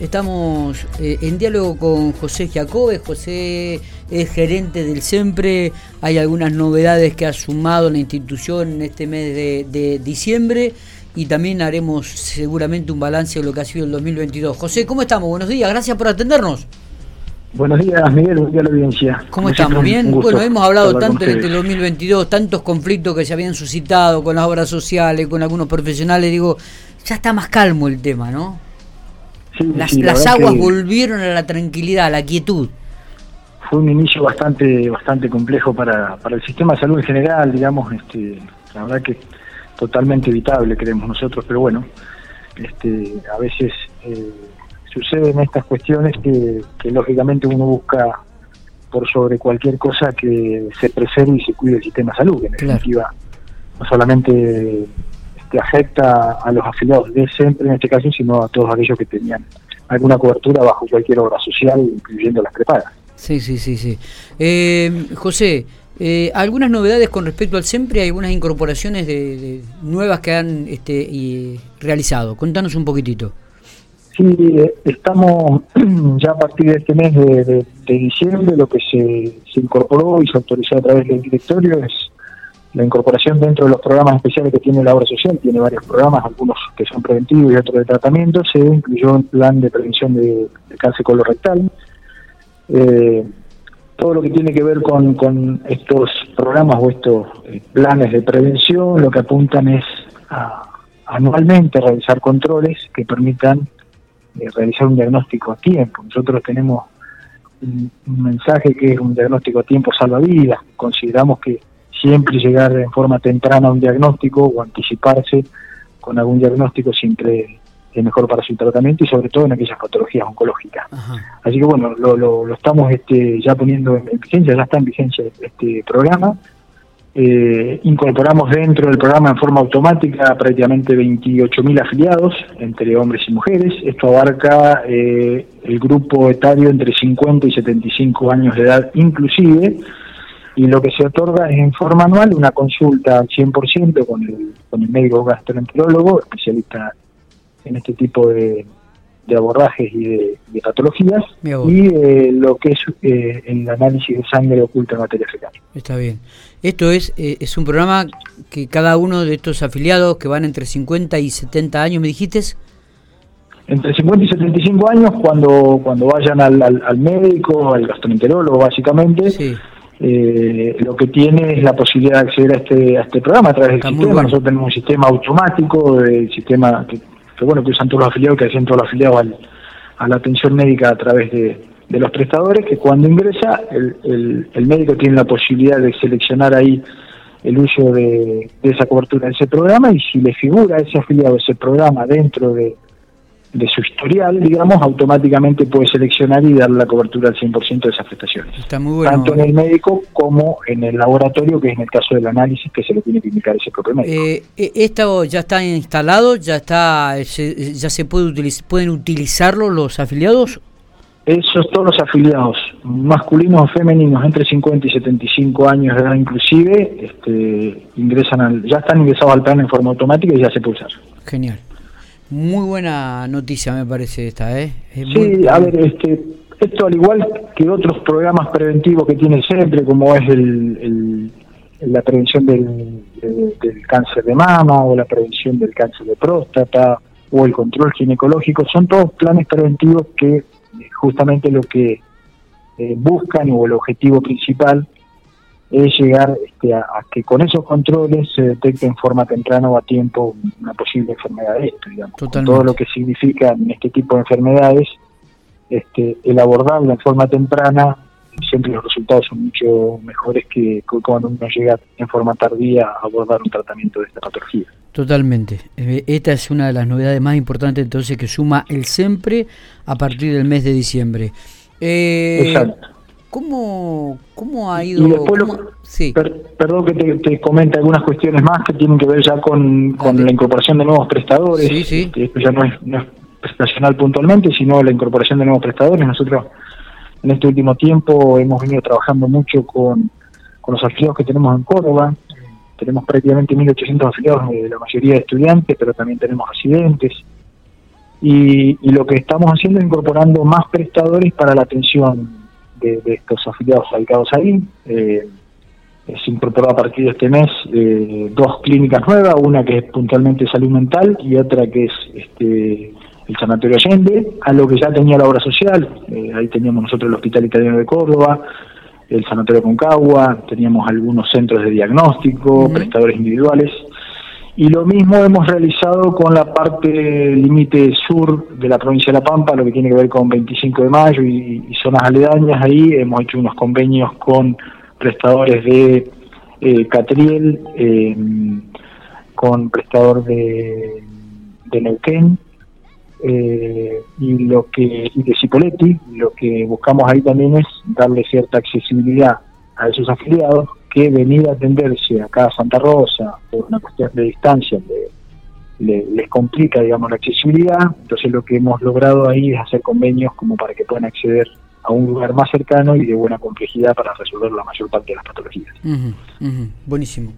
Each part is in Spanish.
Estamos eh, en diálogo con José Jacobe. José es gerente del SEMPRE. Hay algunas novedades que ha sumado la institución en este mes de, diciembre y también haremos seguramente un balance de lo que ha sido el 2022. José, ¿cómo estamos? Buenos días, gracias por atendernos. Buenos días, Miguel, buenos días la audiencia. ¿Cómo estamos? ¿Bien? Bueno, hemos hablado tanto en este 2022, tantos conflictos que se habían suscitado con las obras sociales, con algunos profesionales. Digo, ya está más calmo el tema, ¿no? Las, aguas volvieron a la tranquilidad, a la quietud. Fue un inicio bastante bastante complejo para, para el sistema de salud en general, digamos, este, la verdad que totalmente evitable, creemos nosotros, pero bueno, este, a veces eh, suceden estas cuestiones que, lógicamente uno busca por sobre cualquier cosa que se preserve y se cuide el sistema de salud, en definitiva, no solamente que afecta a los afiliados de siempre en este caso, sino a todos aquellos que tenían alguna cobertura bajo cualquier obra social, incluyendo las prepagas. Sí, sí, sí, sí. Eh, José, eh, algunas novedades con respecto al siempre, hay algunas incorporaciones de, nuevas que han este, y, realizado. Contanos un poquitito. Sí, eh, estamos ya a partir de este mes de, diciembre, lo que se, se, incorporó y se autorizó a través del directorio es la incorporación dentro de los programas especiales que tiene la obra social, tiene varios programas, algunos que son preventivos y otros de tratamiento, se incluyó un plan de prevención de, cáncer colorectal. Eh, todo lo que tiene que ver con, estos programas o estos eh, planes de prevención, lo que apuntan es a anualmente realizar controles que permitan eh, realizar un diagnóstico a tiempo. Nosotros tenemos un, un mensaje que es un diagnóstico a tiempo salva vidas. Consideramos que siempre llegar en forma temprana a un diagnóstico o anticiparse con algún diagnóstico siempre es mejor para su tratamiento y sobre todo en aquellas patologías oncológicas. Así que bueno, lo, lo, estamos este, ya poniendo en, vigencia, ya está en vigencia este programa. Eh, incorporamos dentro del programa en forma automática prácticamente 28.000 afiliados entre hombres y mujeres. Esto abarca eh, el grupo etario entre 50 y 75 años de edad inclusive y lo que se otorga es en forma anual una consulta al 100% con el, con el médico gastroenterólogo, especialista en este tipo de, abordajes y de, patologías, y eh, lo que es eh, el análisis de sangre oculta en materia fecal. Está bien. Esto es, eh, es un programa que cada uno de estos afiliados que van entre 50 y 70 años, ¿me dijiste? Entre 50 y 75 años, cuando, cuando vayan al, al médico, al gastroenterólogo básicamente, sí eh, lo que tiene es la posibilidad de acceder a este, a este programa a través del sistema. Nosotros tenemos un sistema automático, del sistema que, bueno que usan todos los afiliados, que hacen todos los afiliados a la atención médica a través de, los prestadores, que cuando ingresa el, el, médico tiene la posibilidad de seleccionar ahí el uso de, de esa cobertura de ese programa y si le figura ese afiliado ese programa dentro de, de su historial, digamos, automáticamente puede seleccionar y darle la cobertura al 100% de esas prestaciones. Está muy bueno. Tanto en el médico como en el laboratorio, que es en el caso del análisis que se le tiene que indicar ese propio médico. Eh, eh ¿Esto ya está instalado? ¿Ya está ya se puede utilizar, pueden utilizarlo los afiliados? Esos todos los afiliados, masculinos o femeninos, entre 50 y 75 años de edad inclusive, este, ingresan al, ya están ingresados al plan en forma automática y ya se puede usar. Genial. Muy buena noticia me parece esta, ¿eh? sí, a ver, este, esto al igual que otros programas preventivos que tiene siempre, como es el, la prevención del, cáncer de mama o la prevención del cáncer de próstata o el control ginecológico, son todos planes preventivos que justamente lo que eh, buscan o el objetivo principal es llegar este, a, que con esos controles se detecte en forma temprana o a tiempo una posible enfermedad de esto, digamos. todo lo que significa en este tipo de enfermedades, este, el abordarlo en forma temprana, siempre los resultados son mucho mejores que cuando uno llega en forma tardía a abordar un tratamiento de esta patología. Totalmente. Eh, esta es una de las novedades más importantes entonces que suma el siempre a partir del mes de diciembre. Eh, Exacto. ¿Cómo, cómo ha ido? perdón que te, comente algunas cuestiones más que tienen que ver ya con, la incorporación de nuevos prestadores. Sí, sí. Esto ya no es, no es prestacional puntualmente, sino la incorporación de nuevos prestadores. Nosotros en este último tiempo hemos venido trabajando mucho con, los afiliados que tenemos en Córdoba. Tenemos prácticamente 1.800 afiliados, la mayoría de estudiantes, pero también tenemos residentes y, lo que estamos haciendo es incorporando más prestadores para la atención de, estos afiliados radicados ahí. Eh, se incorporó a partir de este mes eh, dos clínicas nuevas, una que es puntualmente salud mental y otra que es este, el Sanatorio Allende, a lo que ya tenía la obra social, eh, ahí teníamos nosotros el Hospital Italiano de Córdoba, el Sanatorio Concagua, teníamos algunos centros de diagnóstico, prestadores individuales, y lo mismo hemos realizado con la parte límite sur de la provincia de La Pampa, lo que tiene que ver con 25 de mayo y, zonas aledañas, ahí hemos hecho unos convenios con prestadores de eh, Catriel, eh, con prestador de, de Neuquén, eh, y lo que y de Cipoletti, lo que buscamos ahí también es darle cierta accesibilidad a esos afiliados que venir a atenderse acá a Santa Rosa por una cuestión de distancia les complica digamos la accesibilidad entonces lo que hemos logrado ahí es hacer convenios como para que puedan acceder a un lugar más cercano y de buena complejidad para resolver la mayor parte de las patologías. Buenísimo.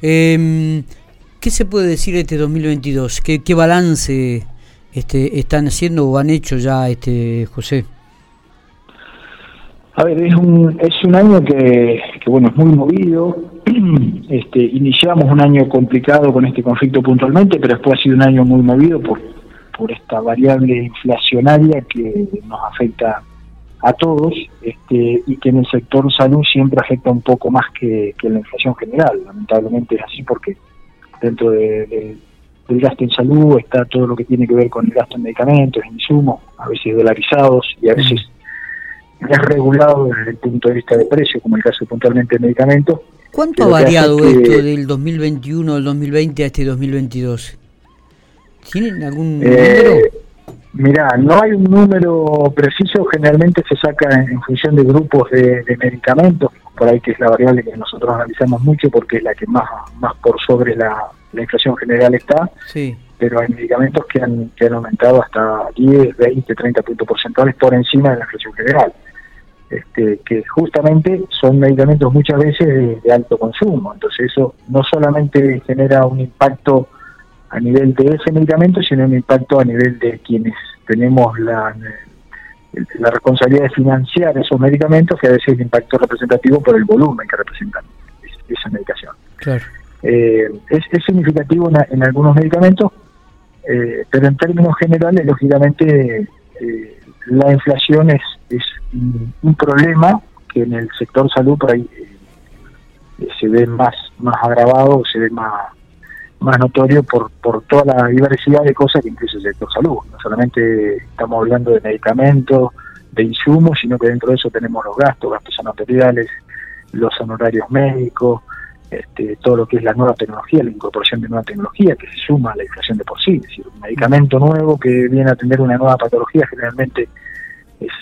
Eh, ¿Qué se puede decir de este 2022? ¿Qué, qué balance este, están haciendo o han hecho ya, este José? A ver, es un, es un año que, bueno, es muy movido. Este, iniciamos un año complicado con este conflicto puntualmente, pero después ha sido un año muy movido por, por esta variable inflacionaria que nos afecta a todos este, y que en el sector salud siempre afecta un poco más que, que la inflación general. Lamentablemente es así porque dentro de, del gasto en salud está todo lo que tiene que ver con el gasto en medicamentos, en insumos, a veces dolarizados y a veces es regulado desde el punto de vista de precio, como el caso puntualmente de medicamentos. ¿Cuánto ha variado esto del 2021 al 2020 a este 2022? ¿Tienen algún eh, número? Mira, no hay un número preciso, generalmente se saca en, función de grupos de, medicamentos, por ahí que es la variable que nosotros analizamos mucho porque es la que más, más por sobre la, la inflación general está, sí. pero hay medicamentos que han, que han aumentado hasta 10, 20, 30 puntos porcentuales por encima de la inflación general. Este, que justamente son medicamentos muchas veces de, alto consumo. Entonces eso no solamente genera un impacto a nivel de ese medicamento, sino un impacto a nivel de quienes tenemos la, la responsabilidad de financiar esos medicamentos, que a veces es impacto representativo por el volumen que representan esa medicación. Claro. Eh, es, significativo en, algunos medicamentos, eh, pero en términos generales, lógicamente, eh, la inflación es, es un problema que en el sector salud por ahí se ve más, más agravado, se ve más, más notorio por, por toda la diversidad de cosas que incluye el sector salud. No solamente estamos hablando de medicamentos, de insumos, sino que dentro de eso tenemos los gastos, gastos materiales, los honorarios médicos, este, todo lo que es la nueva tecnología, la incorporación de nueva tecnología que se suma a la inflación de por sí. Es decir, un medicamento nuevo que viene a atender una nueva patología generalmente es,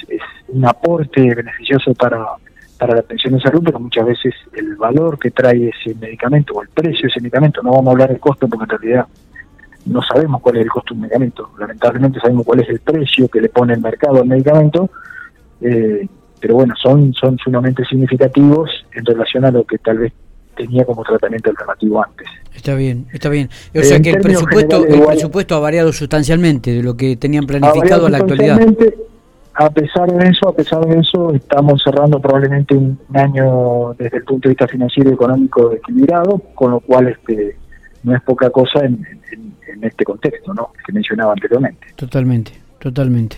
un aporte beneficioso para, para la atención de salud, pero muchas veces el valor que trae ese medicamento o el precio de ese medicamento, no vamos a hablar del costo porque en realidad no sabemos cuál es el costo de un medicamento, lamentablemente sabemos cuál es el precio que le pone el mercado al medicamento, eh, pero bueno, son, son sumamente significativos en relación a lo que tal vez tenía como tratamiento alternativo antes. Está bien, está bien. O sea que el presupuesto, el presupuesto ha variado sustancialmente de lo que tenían planificado a la actualidad. A pesar de eso, a pesar de eso, estamos cerrando probablemente un año desde el punto de vista financiero y económico equilibrado, con lo cual este no es poca cosa en, en este contexto, ¿no? Que mencionaba anteriormente. Totalmente, totalmente.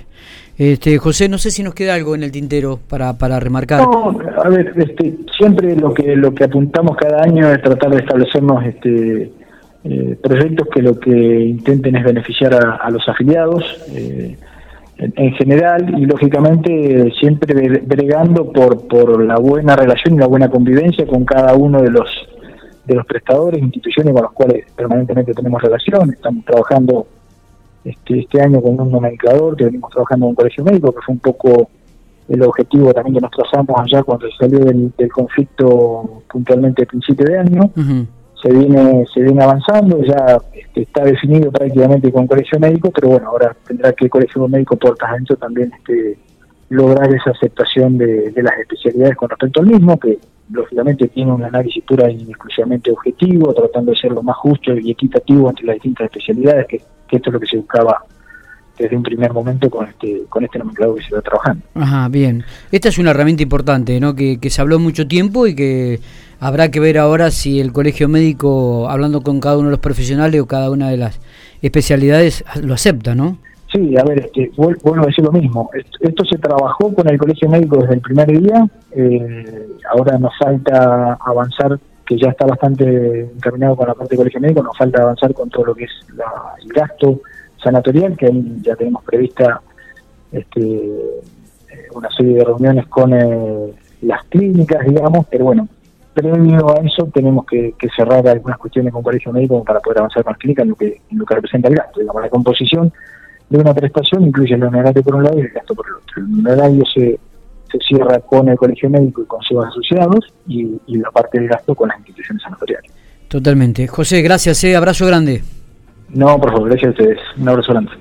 Este, José, no sé si nos queda algo en el tintero para, para remarcar. No, a ver, este, siempre lo que lo que apuntamos cada año es tratar de establecernos este, eh, proyectos que lo que intenten es beneficiar a, los afiliados eh, en, general y lógicamente siempre bregando por, por la buena relación y la buena convivencia con cada uno de los de los prestadores, instituciones con los cuales permanentemente tenemos relación. Estamos trabajando este, este año con un nomenclador que venimos trabajando en un colegio médico, que fue un poco el objetivo también que nos trazamos allá cuando se salió del, conflicto puntualmente a principio de año. Se viene se viene avanzando, ya este, está definido prácticamente con colegio médico, pero bueno, ahora tendrá que el colegio médico puertas adentro también este, lograr esa aceptación de, las especialidades con respecto al mismo, que lógicamente tiene un análisis pura y exclusivamente objetivo, tratando de ser lo más justo y equitativo entre las distintas especialidades, que, esto es lo que se buscaba desde un primer momento con este con este nomenclado que se está trabajando. Ajá, bien. Esta es una herramienta importante, ¿no? Que, que se habló mucho tiempo y que habrá que ver ahora si el colegio médico, hablando con cada uno de los profesionales o cada una de las especialidades, lo acepta, ¿no? Sí, a ver, este, vuelvo a decir lo mismo. Esto se trabajó con el colegio médico desde el primer día. Eh, ahora nos falta avanzar, que ya está bastante encaminado con la parte del colegio médico, nos falta avanzar con todo lo que es el gasto sanatorial, que ahí ya tenemos prevista este, eh, una serie de reuniones con eh, las clínicas, digamos, pero bueno, previo a eso tenemos que, cerrar algunas cuestiones con colegio médico para poder avanzar con las clínicas en lo que, en lo que representa el gasto, digamos, la composición de una prestación incluye el honorario por un lado y el gasto por el otro. El honorario se, se cierra con el colegio médico y con sus asociados y, la parte del gasto con las instituciones sanatoriales. Totalmente. José, gracias, eh, abrazo grande. No, por favor, gracias a ustedes. Un abrazo grande.